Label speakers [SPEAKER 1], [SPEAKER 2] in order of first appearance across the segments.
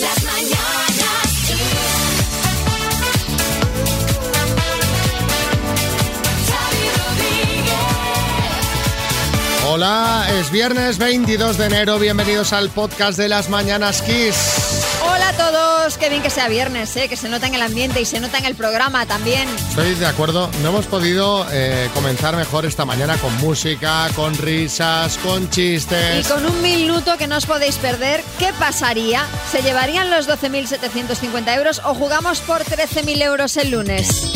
[SPEAKER 1] Las mañanas Rodríguez.
[SPEAKER 2] Hola, es viernes 22 de enero. Bienvenidos al podcast de las Mañanas Kiss.
[SPEAKER 3] Hola a todos, qué bien que sea viernes, ¿eh? que se nota en el ambiente y se nota en el programa también.
[SPEAKER 2] Estoy de acuerdo. No hemos podido eh, comenzar mejor esta mañana con música, con risas, con
[SPEAKER 3] Y
[SPEAKER 2] chistes.
[SPEAKER 3] con un minuto que no os podéis perder, ¿qué pasaría? ¿Se llevarían los 12.750 euros o jugamos por 13.000 euros el lunes?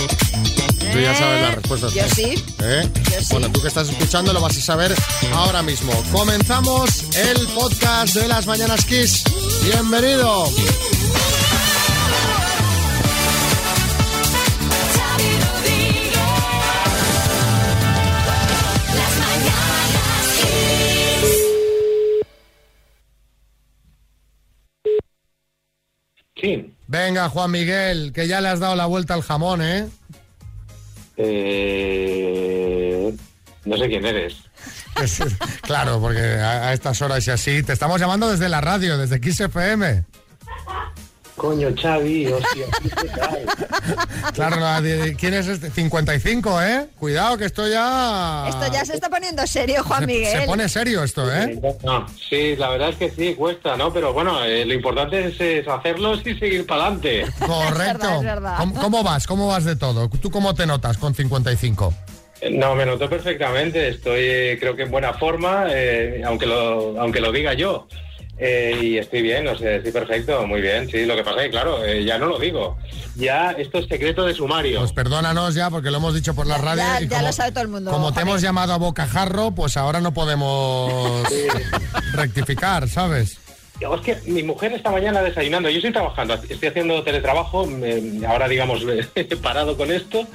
[SPEAKER 2] Tú ya sabes la
[SPEAKER 3] ¿Eh?
[SPEAKER 2] respuesta.
[SPEAKER 3] Yo sí.
[SPEAKER 2] ¿Eh?
[SPEAKER 3] Yo sí.
[SPEAKER 2] Bueno, tú que estás escuchando lo vas a saber ahora mismo. Comenzamos el podcast de las Mañanas Kiss. Bienvenido.
[SPEAKER 1] Xavi Rodríguez. Las mañanas Kiss.
[SPEAKER 4] Sí.
[SPEAKER 2] Venga, Juan Miguel, que ya le has dado la vuelta al jamón, ¿eh?
[SPEAKER 4] Eh, no sé quién eres.
[SPEAKER 2] Es- claro, porque a, estas horas y así. Te estamos llamando desde la radio, desde Kiss FM.
[SPEAKER 4] Coño, Xavi, hostia.
[SPEAKER 2] Claro, ¿quién es este? 55, ¿eh? Cuidado, que esto ya...
[SPEAKER 3] Esto ya se está poniendo serio, Juan
[SPEAKER 2] se,
[SPEAKER 3] Miguel.
[SPEAKER 2] se pone serio esto, ¿eh?
[SPEAKER 4] No, sí, la verdad es que sí, cuesta, ¿no? Pero bueno, eh, lo importante es, es hacerlos y seguir para adelante.
[SPEAKER 2] Correcto.
[SPEAKER 3] verdad, es verdad.
[SPEAKER 2] ¿Cómo, cómo vas? ¿Cómo vas de todo? ¿Tú cómo te notas con 55?
[SPEAKER 4] No, me noto perfectamente, estoy eh, creo que en buena forma, eh, aunque, lo, aunque lo diga yo. Eh, y estoy bien, o sea, estoy perfecto, muy bien, sí. Lo que pasa es que, claro, eh, ya no lo digo. Ya esto es secreto de sumario.
[SPEAKER 2] Pues perdónanos ya, porque lo hemos dicho por la radio.
[SPEAKER 3] ya-
[SPEAKER 2] y
[SPEAKER 3] ya
[SPEAKER 2] como,
[SPEAKER 3] lo sabe todo el mundo,
[SPEAKER 2] Como te hemos llamado a bocajarro, pues ahora no podemos rectificar, ¿sabes?
[SPEAKER 4] Es que mi mujer esta mañana desayunando, yo estoy trabajando, estoy haciendo teletrabajo, me- ahora digamos he parado con esto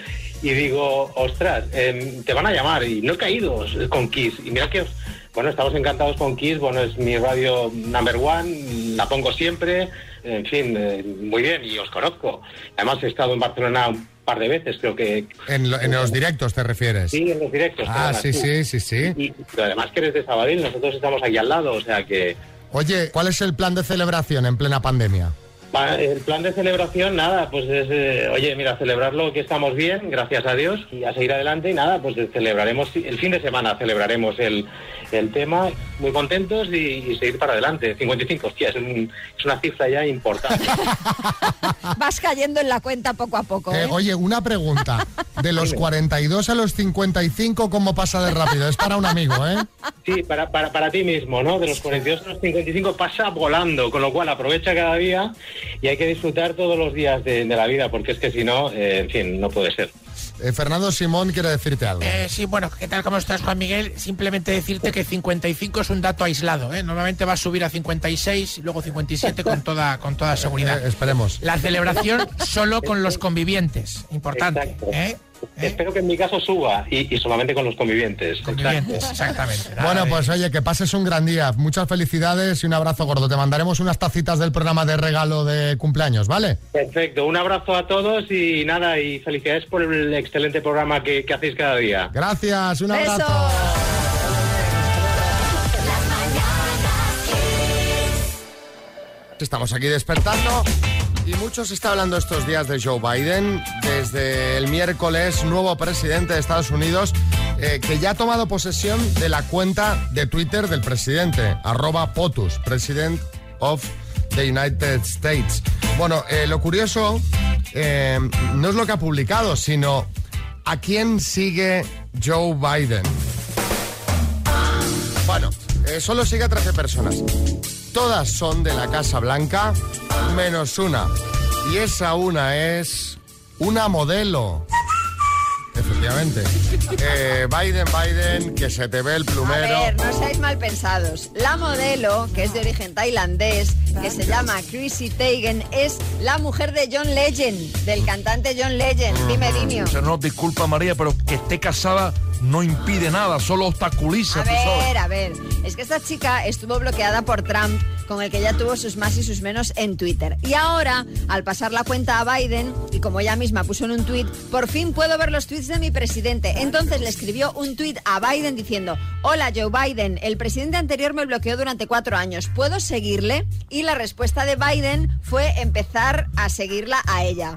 [SPEAKER 4] y digo, ostras, em, te van a llamar y no he caído con Kiss. Y mira que, bueno, estamos encantados con Kiss, bueno, es mi radio number one, la pongo siempre, en fin, eh, muy bien y os conozco. Además he estado en Barcelona un par de veces, creo que...
[SPEAKER 2] En, lo- en los directos te refieres.
[SPEAKER 4] Sí, en los directos.
[SPEAKER 2] Ah, sí, sí, sí, sí.
[SPEAKER 4] Y, pero además que eres de Sabadell, nosotros estamos aquí al lado, o sea que...
[SPEAKER 2] Oye, ¿cuál es el plan de celebración en plena pandemia?
[SPEAKER 4] Va, El plan de celebración, nada, pues es, eh, oye, mira, celebrarlo que estamos bien, gracias a Dios, y a seguir adelante y nada, pues celebraremos, el fin de semana celebraremos el, el tema, muy contentos y, y seguir para adelante. 55, hostia, es, un- es una cifra ya importante.
[SPEAKER 3] Vas cayendo en la cuenta poco a poco.
[SPEAKER 2] Eh,
[SPEAKER 3] ¿eh?
[SPEAKER 2] oye, una pregunta. De los 42 a los 55, ¿cómo pasa de rápido? Es para un amigo, ¿eh?
[SPEAKER 4] Sí, para, para, para ti mismo, ¿no? De los 42 a los 55 pasa volando, con lo cual aprovecha cada día y hay que disfrutar todos los días de, de la vida, porque es que si no, eh, en fin, no puede ser.
[SPEAKER 2] Eh, Fernando Simón quiere decirte algo.
[SPEAKER 5] Eh, sí, bueno, ¿qué tal? ¿Cómo estás, Juan Miguel? Simplemente decirte que 55 es un dato aislado, ¿eh? Normalmente va a subir a 56 y luego 57 con toda, con toda seguridad.
[SPEAKER 2] Eh, esperemos.
[SPEAKER 5] La celebración solo con los convivientes, importante,
[SPEAKER 4] Exacto.
[SPEAKER 5] ¿Eh?
[SPEAKER 4] Espero que en mi caso suba y, y solamente con los convivientes.
[SPEAKER 5] Exactamente.
[SPEAKER 2] Bueno, pues oye, que pases un gran día. Muchas felicidades y un abrazo gordo. Te mandaremos unas tacitas del programa de regalo de cumpleaños, ¿vale?
[SPEAKER 4] Perfecto, un abrazo a todos y nada, y felicidades por el excelente programa que, que hacéis cada día.
[SPEAKER 2] Gracias, un
[SPEAKER 3] Besos.
[SPEAKER 2] abrazo. Estamos aquí despertando y mucho está hablando estos días de Joe Biden. Desde el miércoles, nuevo presidente de Estados Unidos, eh, que ya ha tomado posesión de la cuenta de Twitter del presidente, arroba POTUS, President of the United States. Bueno, eh, lo curioso eh, no es lo que ha publicado, sino a quién sigue Joe Biden. Bueno, solo sigue a 13 personas. Todas son de la Casa Blanca, menos una. Y esa una es una modelo. Efectivamente. Eh, Biden, Biden, que se te ve el
[SPEAKER 3] A
[SPEAKER 2] plumero.
[SPEAKER 3] ver, no seáis mal pensados. La modelo, que es de origen tailandés, que se llama Chrissy Teigen, es la mujer de John Legend, del cantante John Legend. Dime, Dinio.
[SPEAKER 6] O sea, no, disculpa María, pero que esté casada no impide nada, solo obstaculiza,
[SPEAKER 3] A
[SPEAKER 6] sabes.
[SPEAKER 3] ver, a ver. Es que esta chica estuvo bloqueada por Trump con el que ya tuvo sus más y sus menos en Twitter. Y ahora, al pasar la cuenta a Biden, y como ella misma puso en un tuit, por fin puedo ver los tweets de mi presidente. Entonces le escribió un tuit a Biden diciendo, hola Joe Biden, el presidente anterior me bloqueó durante cuatro años, ¿puedo seguirle? Y la respuesta de Biden fue empezar a seguirla a ella.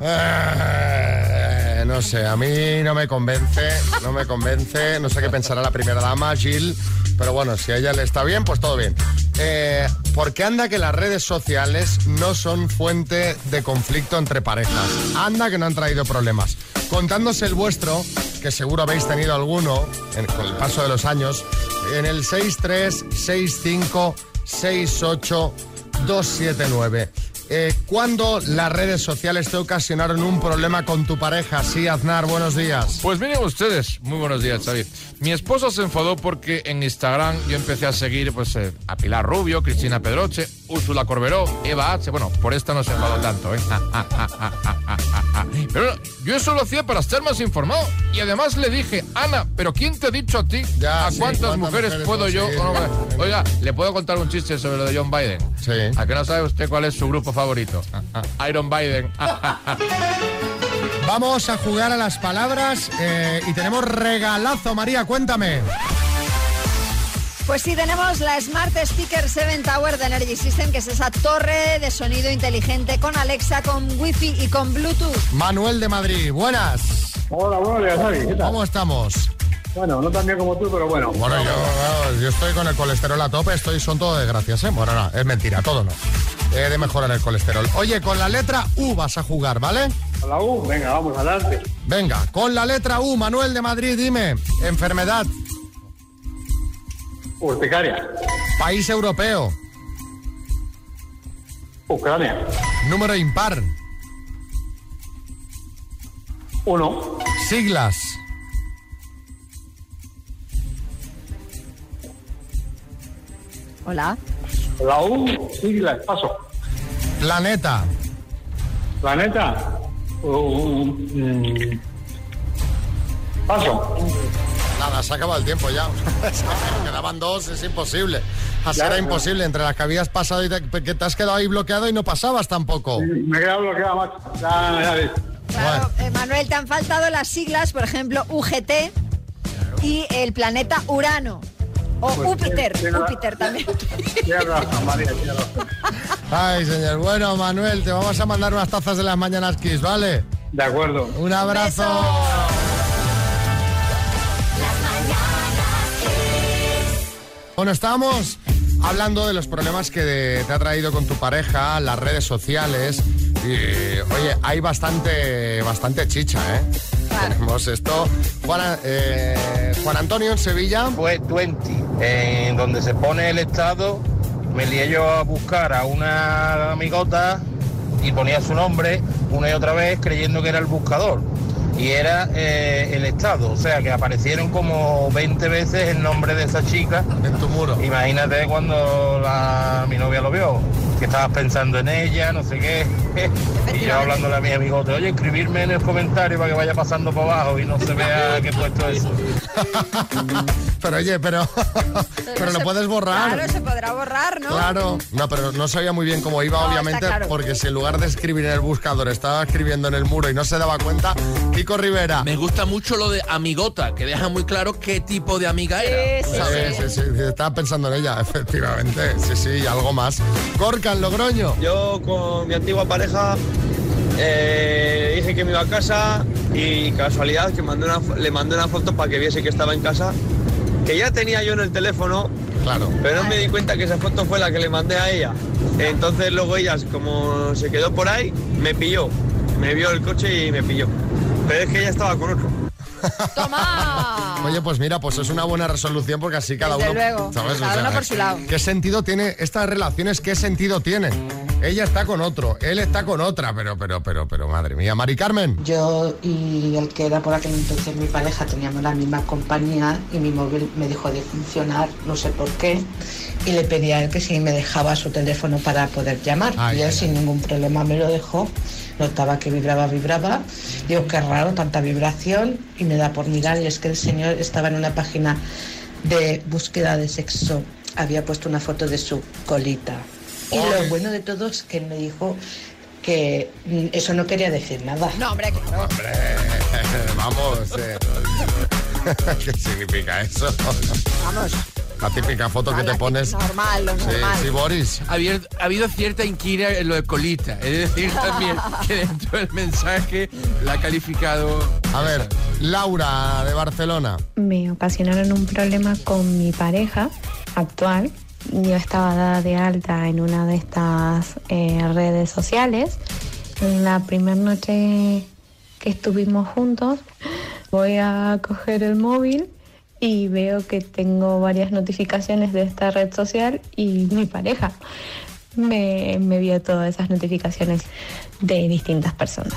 [SPEAKER 2] No sé, a mí no me convence, no me convence, no sé qué pensará la primera dama, Jill, pero bueno, si a ella le está bien, pues todo bien. Eh, porque anda que las redes sociales no son fuente de conflicto entre parejas. Anda que no han traído problemas. Contándose el vuestro, que seguro habéis tenido alguno con el paso de los años, en el 636568279. Eh, ¿Cuándo las redes sociales te ocasionaron un problema con tu pareja? Sí, Aznar, buenos días.
[SPEAKER 6] Pues miren ustedes, muy buenos días, Xavi. Mi esposa se enfadó porque en Instagram yo empecé a seguir pues, eh, a Pilar Rubio, Cristina Pedroche, Úrsula Corberó, Eva H. Bueno, por esta no se enfadó tanto, ¿eh? Pero yo eso lo hacía para estar más informado. Y además le dije, Ana, ¿pero quién te ha dicho a ti
[SPEAKER 2] Ya,
[SPEAKER 6] a
[SPEAKER 2] sí,
[SPEAKER 6] cuántas
[SPEAKER 2] cuántas
[SPEAKER 6] mujeres,
[SPEAKER 2] mujeres
[SPEAKER 6] puedo yo?
[SPEAKER 2] sí.
[SPEAKER 6] Oiga, ¿le puedo contar un chiste sobre lo de John Biden?
[SPEAKER 2] Sí.
[SPEAKER 6] ¿A que no sabe usted cuál es su grupo favorito? Iron Biden.
[SPEAKER 2] Vamos a jugar a las palabras eh, y tenemos regalazo, María, cuéntame.
[SPEAKER 3] Pues sí, tenemos la Smart Speaker 7 Tower de Energy System, que es esa torre de sonido inteligente con Alexa, con Wi-Fi y con Bluetooth.
[SPEAKER 2] Manuel de Madrid, buenas.
[SPEAKER 7] Hola, buenos días, Javi. ¿Qué tal?
[SPEAKER 2] ¿Cómo estamos?
[SPEAKER 7] Bueno, no tan bien como tú, pero bueno.
[SPEAKER 2] Bueno, yo, yo estoy con el colesterol a tope, estoy, son todo desgracias, ¿eh? Bueno, no, es mentira, todo no. He de mejorar el colesterol. Oye, con la letra U vas a jugar, ¿vale?
[SPEAKER 7] A la U, venga, vamos adelante.
[SPEAKER 2] Venga, con la letra U, Manuel de Madrid, dime, enfermedad,
[SPEAKER 7] Urticaria.
[SPEAKER 2] país europeo,
[SPEAKER 7] Ucrania.
[SPEAKER 2] número impar,
[SPEAKER 7] Uno.
[SPEAKER 2] siglas,
[SPEAKER 3] Hola.
[SPEAKER 7] La U, siglas, paso.
[SPEAKER 2] Planeta,
[SPEAKER 7] Planeta. Uh, mm, paso.
[SPEAKER 2] Nada, se ha acabado el tiempo ya. Quedaban dos, es imposible. Así
[SPEAKER 7] Ya,
[SPEAKER 2] era
[SPEAKER 7] ya.
[SPEAKER 2] imposible, entre las que habías pasado y te, que te has quedado ahí bloqueado y no pasabas tampoco.
[SPEAKER 7] Me he quedado bloqueado, macho. Ya, ya ves.
[SPEAKER 3] Claro, eh, Manuel, te han faltado las siglas, por ejemplo, UGT y el planeta Urano. O
[SPEAKER 7] Pues,
[SPEAKER 3] Júpiter, Júpiter también.
[SPEAKER 7] Razón, María.
[SPEAKER 2] Ay, señor. Bueno, Manuel, te vamos a mandar unas tazas de las mañanas Kiss, ¿vale?
[SPEAKER 7] De acuerdo.
[SPEAKER 2] Un abrazo.
[SPEAKER 3] Beso.
[SPEAKER 2] Bueno, estábamos hablando de los problemas que te ha traído con tu pareja, las redes sociales. Y, oye, hay bastante, bastante chicha, ¿eh?
[SPEAKER 3] Claro.
[SPEAKER 2] Tenemos esto. Juan, eh, Juan Antonio en Sevilla.
[SPEAKER 8] Fue 20, en donde se pone el estado, me lié yo a buscar a una amigota y ponía su nombre una y otra vez creyendo que era el buscador. Y era eh, el estado, o sea que aparecieron como 20 veces el nombre de esa chica.
[SPEAKER 2] En tu muro.
[SPEAKER 8] Imagínate cuando la- mi novia lo vio, que estabas pensando en ella, no sé qué. Y yo hablándole a mi amigote, oye, escribirme en el comentario para que vaya pasando por abajo y no se vea que he puesto eso.
[SPEAKER 2] Pero oye, pero, pero lo
[SPEAKER 3] se-
[SPEAKER 2] puedes borrar.
[SPEAKER 3] Claro, se podrá borrar, ¿no?
[SPEAKER 2] Claro, no, pero no sabía muy bien cómo iba,
[SPEAKER 3] No,
[SPEAKER 2] obviamente,
[SPEAKER 3] claro.
[SPEAKER 2] porque si en lugar de escribir en el buscador estaba escribiendo en el muro y no se daba cuenta, Kiko Rivera.
[SPEAKER 9] Me gusta mucho lo de amigota, que deja muy claro qué tipo de amiga era.
[SPEAKER 3] Sí, sí,
[SPEAKER 2] Sí, sí, sí, sí, estaba pensando en ella, efectivamente. Sí, sí, y algo más. En Logroño.
[SPEAKER 10] Yo con mi antigua pareja eh, dije que me iba a casa y casualidad que mandé una le mandé una foto para que viese que estaba en casa, que ya tenía yo en el teléfono,
[SPEAKER 2] Claro.
[SPEAKER 10] pero no me di cuenta que esa foto fue la que le mandé a ella. Entonces luego ella, como se quedó por ahí, me pilló, me vio el coche y me pilló. Pero es que ella estaba con otro.
[SPEAKER 3] ¡Toma!
[SPEAKER 2] Oye, pues mira, pues es una buena resolución porque así cada
[SPEAKER 3] Desde
[SPEAKER 2] uno.
[SPEAKER 3] luego, cada uno por su lado.
[SPEAKER 2] ¿Qué sentido tiene estas relaciones? ¿Qué sentido tienen? Ella está con otro, él está con otra, pero, pero, pero, pero, madre mía. Mari Carmen.
[SPEAKER 11] Yo y el que era por aquel entonces mi pareja teníamos la misma compañía y mi móvil me dejó de funcionar, no sé por qué, y le pedí a él que si me dejaba su teléfono para poder llamar.
[SPEAKER 2] Ay,
[SPEAKER 11] y él
[SPEAKER 2] ay,
[SPEAKER 11] sin ningún problema me lo dejó, notaba que vibraba, vibraba. Digo, qué raro, tanta vibración, y me da por mirar, y es que el señor estaba en una página de búsqueda de sexo, había puesto una foto de su colita. Y lo bueno de todo es que él me dijo que mm, eso no quería decir nada.
[SPEAKER 3] No, hombre, claro.
[SPEAKER 2] Hombre, vamos. eh. ¿Qué significa eso?
[SPEAKER 3] Vamos.
[SPEAKER 2] La típica foto que te pones.
[SPEAKER 3] Normal, lo
[SPEAKER 2] Sí,
[SPEAKER 3] normal.
[SPEAKER 2] sí, Boris.
[SPEAKER 9] Ha habido, ha habido cierta inquina en lo de colita. Es decir, también que dentro del mensaje la ha calificado.
[SPEAKER 2] A ver, Laura de Barcelona.
[SPEAKER 12] me ocasionaron un problema con mi pareja actual. Yo estaba dada de alta en una de estas eh, redes sociales. La primera noche que estuvimos juntos, voy a coger el móvil y veo que tengo varias notificaciones de esta red social y mi pareja me, me vio todas esas notificaciones de distintas personas.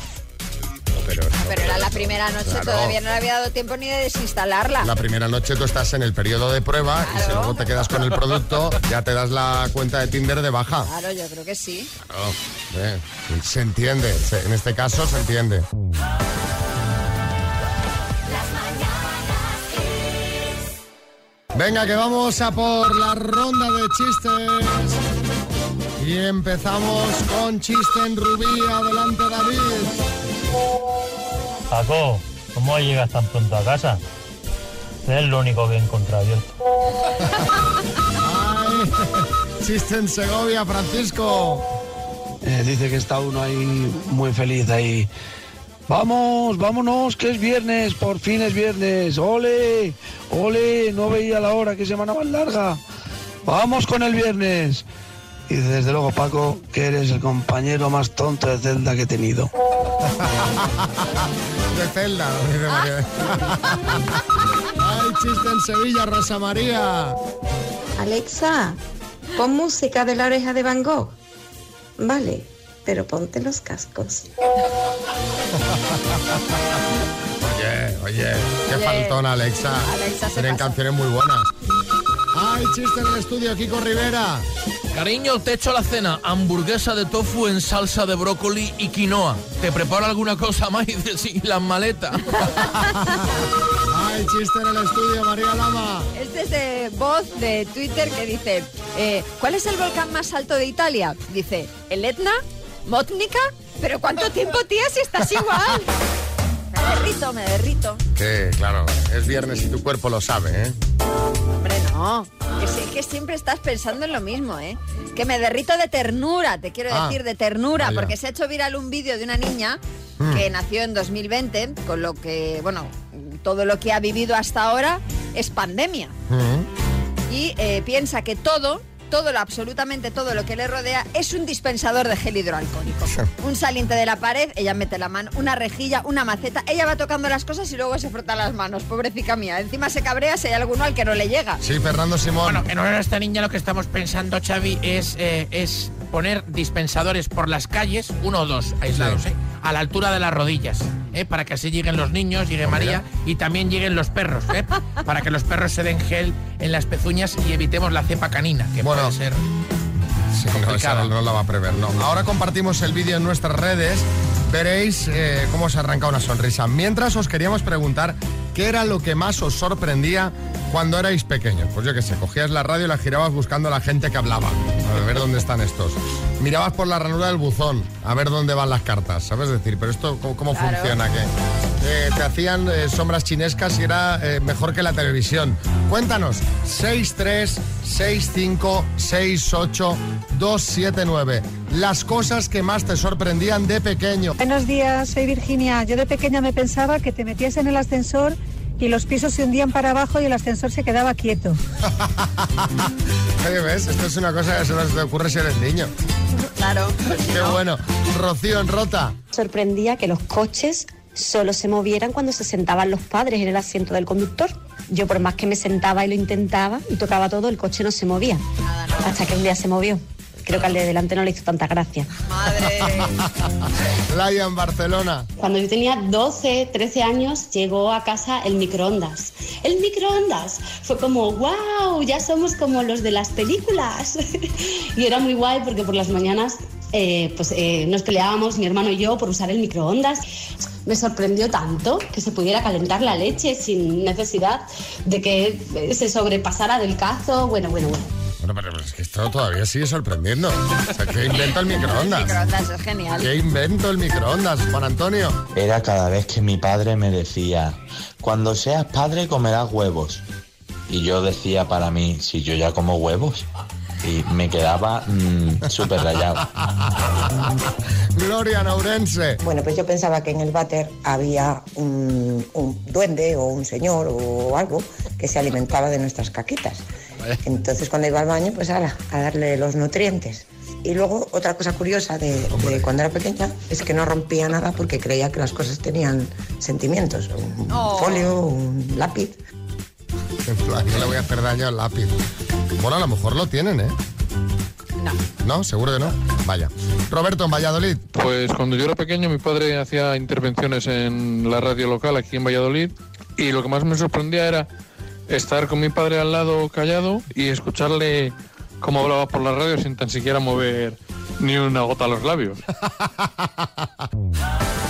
[SPEAKER 2] Pero,
[SPEAKER 3] Pero era la primera noche,
[SPEAKER 2] Claro.
[SPEAKER 3] todavía no le había dado tiempo ni de desinstalarla.
[SPEAKER 2] La primera noche tú estás en el periodo de prueba y si luego te quedas con el producto, ya te das la cuenta de Tinder de baja.
[SPEAKER 3] Claro, yo creo que sí.
[SPEAKER 2] Claro, eh, se entiende, se- en este caso se entiende. Venga, que vamos a por la ronda de chistes. Y empezamos con chiste en rubí. Adelante, David.
[SPEAKER 13] Paco, ¿cómo llegas tan pronto a casa? Es lo único que he encontrado abierto.
[SPEAKER 2] Ay, chiste en Segovia, Francisco.
[SPEAKER 14] Eh, dice que está uno ahí muy feliz ahí. Vamos, vámonos, que es viernes, por fin es viernes. Ole, ole, no veía la hora, qué semana más larga. Vamos con el viernes. Y desde luego, Paco, que eres el compañero más tonto de celda que he tenido.
[SPEAKER 2] De Celda, dice María. Ay, chiste en Sevilla, Rosa María.
[SPEAKER 15] Alexa, pon música de la oreja de Van Gogh. Vale, pero ponte los cascos.
[SPEAKER 2] Oye, oye, qué faltón, Alexa.
[SPEAKER 3] Alexa se
[SPEAKER 2] Tienen
[SPEAKER 3] pasa.
[SPEAKER 2] canciones muy buenas. Ay, chiste en el estudio, Kiko Rivera.
[SPEAKER 9] Cariño, te echo la cena. Hamburguesa de tofu en salsa de brócoli y quinoa. ¿Te preparo alguna cosa más? Y dices, sí, las maletas.
[SPEAKER 2] Ay, chiste en el estudio, María Lama.
[SPEAKER 3] Este es de voz de Twitter que dice, eh, ¿cuál es el volcán más alto de Italia? Dice, ¿el Etna? ¿Mótnica? ¿Pero cuánto tiempo, tía, si estás igual? Me derrito, me derrito.
[SPEAKER 2] Que, claro, es viernes y tu cuerpo lo sabe, ¿eh?
[SPEAKER 3] Hombre, no. Que, sí, que siempre estás pensando en lo mismo, ¿eh? Que me derrito de ternura, te quiero
[SPEAKER 2] Ah,
[SPEAKER 3] decir, de ternura,
[SPEAKER 2] vaya.
[SPEAKER 3] porque se ha hecho viral un vídeo de una niña
[SPEAKER 2] Mm.
[SPEAKER 3] que nació en 2020, con lo que, bueno, todo lo que ha vivido hasta ahora es pandemia. Y eh, piensa que todo, todo, lo, absolutamente todo lo que le rodea es un dispensador de gel hidroalcohólico. Un saliente de la pared, ella mete la mano, una rejilla, una maceta, ella va tocando las cosas y luego se frota las manos, pobrecita mía. Encima se cabrea si hay alguno al que no le llega.
[SPEAKER 2] Sí, Fernando Simón.
[SPEAKER 5] Bueno, en honor a esta niña lo que estamos pensando, Xavi, es, eh, es poner dispensadores por las calles, uno o dos aislados, ¿eh? a la altura de las rodillas, ¿eh? para que así lleguen los niños, llegue María y también lleguen los perros, ¿eh? para que los perros se den gel en las pezuñas y evitemos la cepa canina, que puede ser...
[SPEAKER 2] Sí, no, esa
[SPEAKER 5] complicada.
[SPEAKER 2] no, no la va a prever, no. Ahora compartimos el vídeo en nuestras redes. Veréis eh, cómo se arranca una sonrisa. Mientras os queríamos preguntar qué era lo que más os sorprendía cuando erais pequeños. Pues yo qué sé, cogías la radio y la girabas buscando a la gente que hablaba. A ver dónde están estos. Mirabas por la ranura del buzón a ver dónde van las cartas. ¿Sabes decir? Pero esto, ¿cómo, cómo
[SPEAKER 3] Claro.
[SPEAKER 2] funciona? Que eh, te hacían eh, sombras chinescas y era eh, mejor que la televisión. Cuéntanos, 636568279. Las cosas que más te sorprendían de pequeño.
[SPEAKER 16] Buenos días, soy Virginia. Yo de pequeña me pensaba que te metías en el ascensor y los pisos se hundían para abajo y el ascensor se quedaba quieto.
[SPEAKER 2] Oye, ¿ves? Esto es una cosa que solo se te ocurre si eres niño.
[SPEAKER 3] Claro.
[SPEAKER 2] Qué bueno. Rocío en Rota.
[SPEAKER 17] Sorprendía que los coches solo se movieran cuando se sentaban los padres en el asiento del conductor. Yo por más que me sentaba y lo intentaba y tocaba todo, el coche no se movía. Hasta que un día se movió. Creo que al de delante no le hizo tanta gracia.
[SPEAKER 2] Laia en Barcelona.
[SPEAKER 18] Cuando yo tenía 12, 13 años, llegó a casa el microondas. El microondas. Fue como, wow, ya somos como los de las películas. y era muy guay porque por las mañanas eh, pues, eh, nos peleábamos, mi hermano y yo, por usar el microondas. Me sorprendió tanto que se pudiera calentar la leche sin necesidad de que eh, se sobrepasara del cazo. Bueno, bueno, bueno.
[SPEAKER 2] Bueno, pero es que esto todavía sigue sorprendiendo. O sea, ¿qué invento el microondas?
[SPEAKER 3] Microondas es genial.
[SPEAKER 2] ¿Qué invento el microondas, Juan Antonio?
[SPEAKER 19] Era cada vez que mi padre me decía, cuando seas padre comerás huevos. Y yo decía para mí, si yo ya como huevos. Y me quedaba mm, súper rayado.
[SPEAKER 2] Gloria Naurense.
[SPEAKER 20] Bueno, pues yo pensaba que en el váter había un, un duende o un señor o algo que se alimentaba de nuestras caquitas. Entonces cuando iba al baño, pues ahora, a darle los nutrientes. Y luego otra cosa curiosa de, de cuando era pequeña es que no rompía nada porque creía que las cosas tenían sentimientos. Un
[SPEAKER 3] Oh.
[SPEAKER 20] folio, un lápiz.
[SPEAKER 2] En plan, yo le voy a hacer daño al lápiz. Bueno, a lo mejor lo tienen, ¿eh?
[SPEAKER 3] No.
[SPEAKER 2] ¿No? ¿Seguro que no? Vaya. Roberto, en Valladolid.
[SPEAKER 21] Pues cuando yo era pequeño mi padre hacía intervenciones en la radio local aquí en Valladolid y lo que más me sorprendía era estar con mi padre al lado callado y escucharle cómo hablaba por la radio sin tan siquiera mover ni una gota los labios.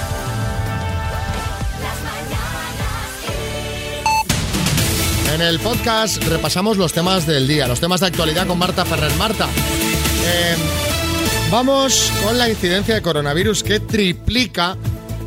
[SPEAKER 2] En el podcast repasamos los temas del día, los temas de actualidad con Marta Ferrer. Marta, eh, vamos con la incidencia de coronavirus que triplica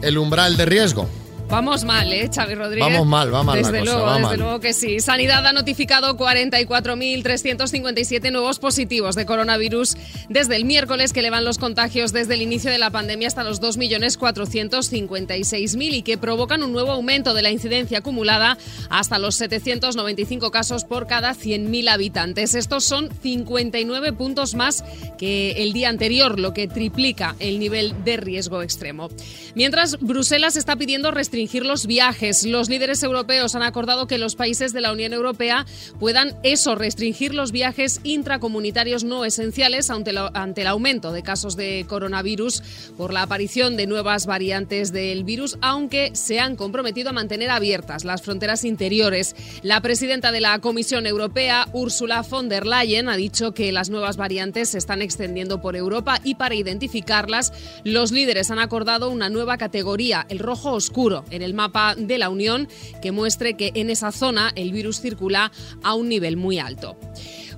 [SPEAKER 2] el umbral de riesgo.
[SPEAKER 22] Vamos mal, ¿eh, Xavi Rodríguez?
[SPEAKER 2] Vamos mal, va mal la
[SPEAKER 22] Desde
[SPEAKER 2] cosa,
[SPEAKER 22] luego,
[SPEAKER 2] va
[SPEAKER 22] desde
[SPEAKER 2] mal.
[SPEAKER 22] luego que sí. Sanidad ha notificado 44.357 nuevos positivos de coronavirus desde el miércoles que elevan los contagios desde el inicio de la pandemia hasta los 2.456.000 y que provocan un nuevo aumento de la incidencia acumulada hasta los 795 casos por cada 100.000 habitantes. Estos son 59 puntos más que el día anterior, lo que triplica el nivel de riesgo extremo. Mientras, Bruselas está pidiendo restringir los viajes. Los líderes europeos han acordado que los países de la Unión Europea puedan eso, restringir los viajes intracomunitarios no esenciales ante, ante el aumento de casos de coronavirus por la aparición de nuevas variantes del virus, aunque se han comprometido a mantener abiertas las fronteras interiores. La presidenta de la Comisión Europea, Ursula von der Leyen, ha dicho que las nuevas variantes se están extendiendo por Europa y para identificarlas, los líderes han acordado una nueva categoría, el rojo oscuro, en el mapa de la Unión, que muestre que en esa zona el virus circula a un nivel muy alto.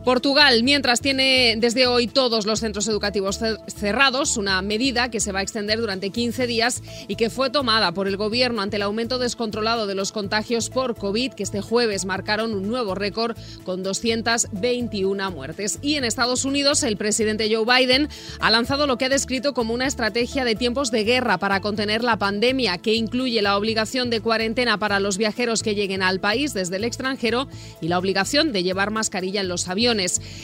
[SPEAKER 22] Portugal, mientras tiene desde hoy todos los centros educativos cer- cerrados, una medida que se va a extender durante 15 días y que fue tomada por el gobierno ante el aumento descontrolado de los contagios por COVID, que este jueves marcaron un nuevo récord con 221 muertes. Y en Estados Unidos, el presidente Joe Biden ha lanzado lo que ha descrito como una estrategia de tiempos de guerra para contener la pandemia, que incluye la obligación de cuarentena para los viajeros que lleguen al país desde el extranjero y la obligación de llevar mascarilla en los aviones.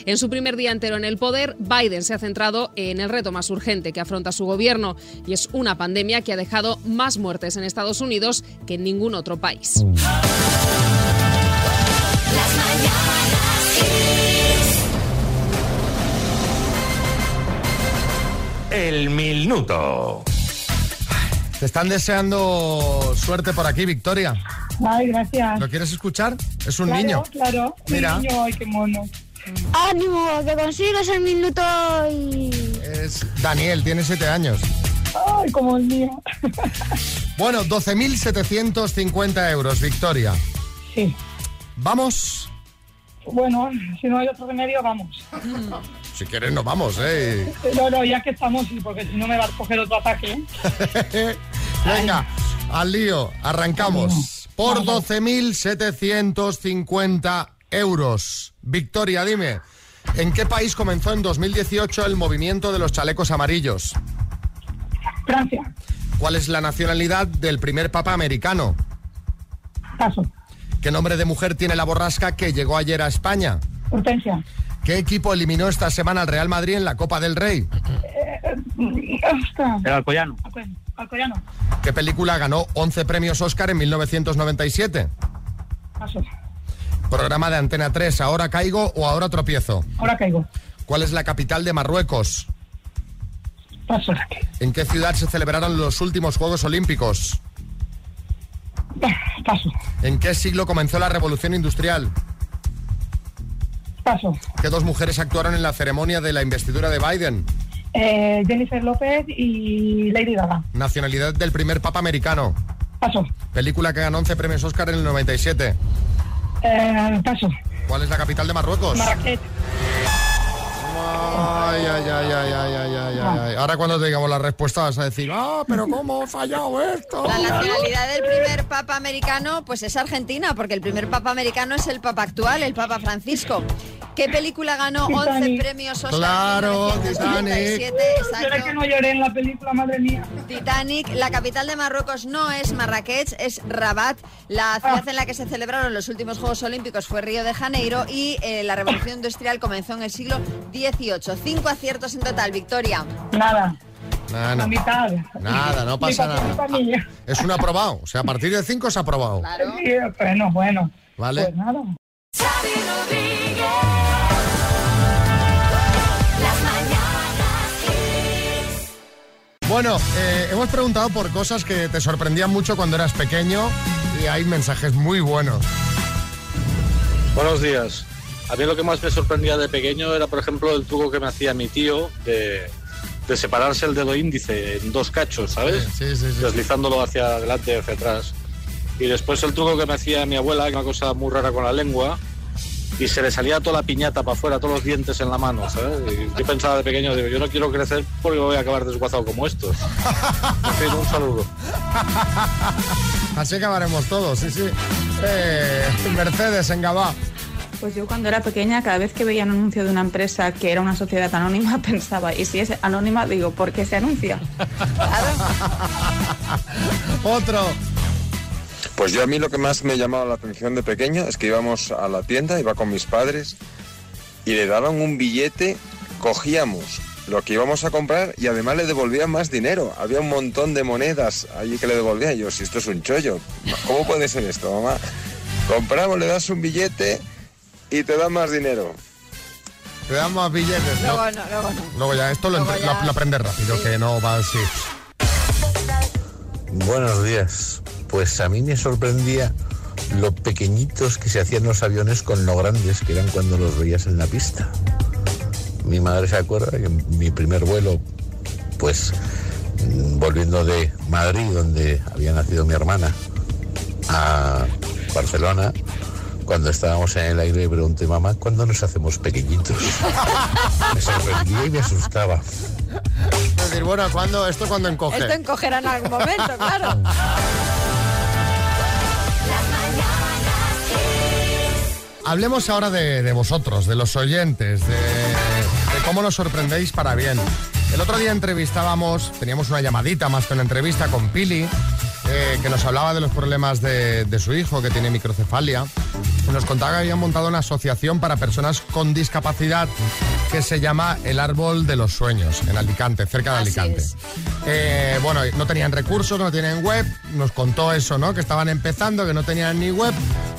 [SPEAKER 22] En su primer día entero en el poder, Biden se ha centrado en el reto más urgente que afronta su gobierno y es una pandemia que ha dejado más muertes en Estados Unidos que en ningún otro país.
[SPEAKER 23] El minuto.
[SPEAKER 2] Te están deseando suerte por aquí, Victoria.
[SPEAKER 24] Ay, gracias.
[SPEAKER 2] ¿Lo quieres escuchar? Es un
[SPEAKER 24] Claro,
[SPEAKER 2] niño.
[SPEAKER 24] Claro, un
[SPEAKER 2] Mira.
[SPEAKER 24] niño, ay, qué mono.
[SPEAKER 25] ¡Ánimo! ¡Que consigues el minuto y...
[SPEAKER 2] Es Daniel, tiene siete años.
[SPEAKER 24] Ay, como el mío.
[SPEAKER 2] Bueno, 12.750 euros, Victoria.
[SPEAKER 24] Sí.
[SPEAKER 2] ¿Vamos?
[SPEAKER 24] Bueno, si no hay otro remedio, vamos.
[SPEAKER 2] Si quieres, nos vamos, ¿eh?
[SPEAKER 24] No, no, ya que estamos, sí, porque si no me va a coger otro ataque. ¿eh?
[SPEAKER 2] Venga, al lío, arrancamos. Por 12.750 euros. Victoria, dime, ¿en qué país comenzó en 2018 el movimiento de los chalecos amarillos?
[SPEAKER 24] Francia.
[SPEAKER 2] ¿Cuál es la nacionalidad del primer papa americano?
[SPEAKER 24] Paso.
[SPEAKER 2] ¿Qué nombre de mujer tiene la borrasca que llegó ayer a España?
[SPEAKER 24] Hortensia.
[SPEAKER 2] ¿Qué equipo eliminó esta semana al Real Madrid en la Copa del Rey?
[SPEAKER 24] Ostras.
[SPEAKER 2] El Alcoyano.
[SPEAKER 24] Alcoy- Alcoyano.
[SPEAKER 2] ¿Qué película ganó 11 premios Oscar en 1997?
[SPEAKER 24] Paso.
[SPEAKER 2] Programa de Antena 3, ¿ahora caigo o ahora tropiezo?
[SPEAKER 24] Ahora caigo.
[SPEAKER 2] ¿Cuál es la capital de Marruecos?
[SPEAKER 24] Paso.
[SPEAKER 2] ¿En qué ciudad se celebraron los últimos Juegos Olímpicos?
[SPEAKER 24] Paso.
[SPEAKER 2] ¿En qué siglo comenzó la Revolución Industrial?
[SPEAKER 24] Paso.
[SPEAKER 2] ¿Qué dos mujeres actuaron en la ceremonia de la investidura de Biden?
[SPEAKER 24] Eh, Jennifer López y Lady Gaga.
[SPEAKER 2] Nacionalidad del primer papa americano.
[SPEAKER 24] Paso.
[SPEAKER 2] Película que ganó 11 premios Oscar en el 97.
[SPEAKER 24] Eh, paso.
[SPEAKER 2] ¿Cuál es la capital de Marruecos?
[SPEAKER 24] Marrakech.
[SPEAKER 2] Ay, ay, ay, ay, ay, ay, ay, ay. Ahora cuando te digamos la respuesta vas a decir, ah, pero ¿cómo ha fallado esto?
[SPEAKER 3] La nacionalidad del primer papa americano, pues es argentina, porque el primer papa americano es el papa actual, el papa Francisco. ¿Qué película ganó 11 premios Oscar?
[SPEAKER 2] Claro,
[SPEAKER 24] Titanic. Será que no lloré en la película, madre mía.
[SPEAKER 3] Titanic. La capital de Marruecos no es Marrakech, es Rabat. La ciudad ah. en la que se celebraron los últimos Juegos Olímpicos fue Río de Janeiro y eh, la revolución industrial comenzó en el siglo XIX. XVIII. Cinco aciertos en total, Victoria.
[SPEAKER 24] Nada.
[SPEAKER 2] Nada,
[SPEAKER 24] La
[SPEAKER 2] no.
[SPEAKER 24] mitad.
[SPEAKER 2] Nada, no pasa nada.
[SPEAKER 24] mí.
[SPEAKER 2] Es un aprobado. O sea, a partir de 5 es aprobado.
[SPEAKER 24] Sí, bueno, bueno.
[SPEAKER 2] ¿Vale?
[SPEAKER 24] Pues nada.
[SPEAKER 2] Bueno, eh, hemos preguntado por cosas que te sorprendían mucho cuando eras pequeño y hay mensajes muy buenos.
[SPEAKER 26] Buenos días. A mí lo que más me sorprendía de pequeño era, por ejemplo, el truco que me hacía mi tío de, de separarse el dedo índice en dos cachos, ¿sabes? Deslizándolo hacia adelante y hacia atrás. Y después el truco que me hacía mi abuela, una cosa muy rara con la lengua, y se le salía toda la piñata para afuera, todos los dientes en la mano, ¿sabes? Y yo pensaba de pequeño, digo, yo no quiero crecer porque voy a acabar desguazado como estos. En fin, un saludo.
[SPEAKER 2] Así acabaremos todos, sí, sí. Eh, Mercedes en Gabá.
[SPEAKER 27] Pues yo cuando era pequeña, cada vez que veía un anuncio de una empresa que era una sociedad anónima, pensaba, y si es anónima, digo, ¿por qué se anuncia?
[SPEAKER 2] Otro.
[SPEAKER 28] Pues yo a mí lo que más me llamaba la atención de pequeño es que íbamos a la tienda, iba con mis padres y le daban un billete, cogíamos lo que íbamos a comprar y además le devolvían más dinero. Había un montón de monedas allí que le devolvían. Y yo, si esto es un chollo, ¿cómo puede ser esto, mamá? Compramos, le das un billete y te dan más dinero.
[SPEAKER 2] Te dan más billetes, ¿no?
[SPEAKER 3] Luego no, luego no.
[SPEAKER 2] Luego ya, esto lo,
[SPEAKER 3] Luego ya-
[SPEAKER 2] lo- lo aprendes rápido, que no va así.
[SPEAKER 29] Buenos días. Pues a mí me sorprendía lo pequeñitos que se hacían los aviones con lo grandes que eran cuando los veías en la pista. Mi madre se acuerda que mi primer vuelo, pues mm, volviendo de Madrid, donde había nacido mi hermana, a Barcelona, cuando estábamos en el aire pregunté, mamá, ¿cuándo nos hacemos pequeñitos? Me sorprendía y me asustaba.
[SPEAKER 2] Es decir, bueno, ¿cuándo, ¿esto cuando encoge?
[SPEAKER 3] Esto encogerá en algún momento, claro.
[SPEAKER 2] Hablemos ahora de, de vosotros, de los oyentes, de, de cómo nos sorprendéis para bien. El otro día entrevistábamos, teníamos una llamadita más que una entrevista con Pili, eh, que nos hablaba de los problemas de, de su hijo, que tiene microcefalia. Nos contaba que habían montado una asociación para personas con discapacidad que se llama El Árbol de los Sueños, en Alicante, cerca de Alicante. Eh, bueno, no tenían recursos, no tienen web, nos contó eso, ¿no? Que estaban empezando, que no tenían ni web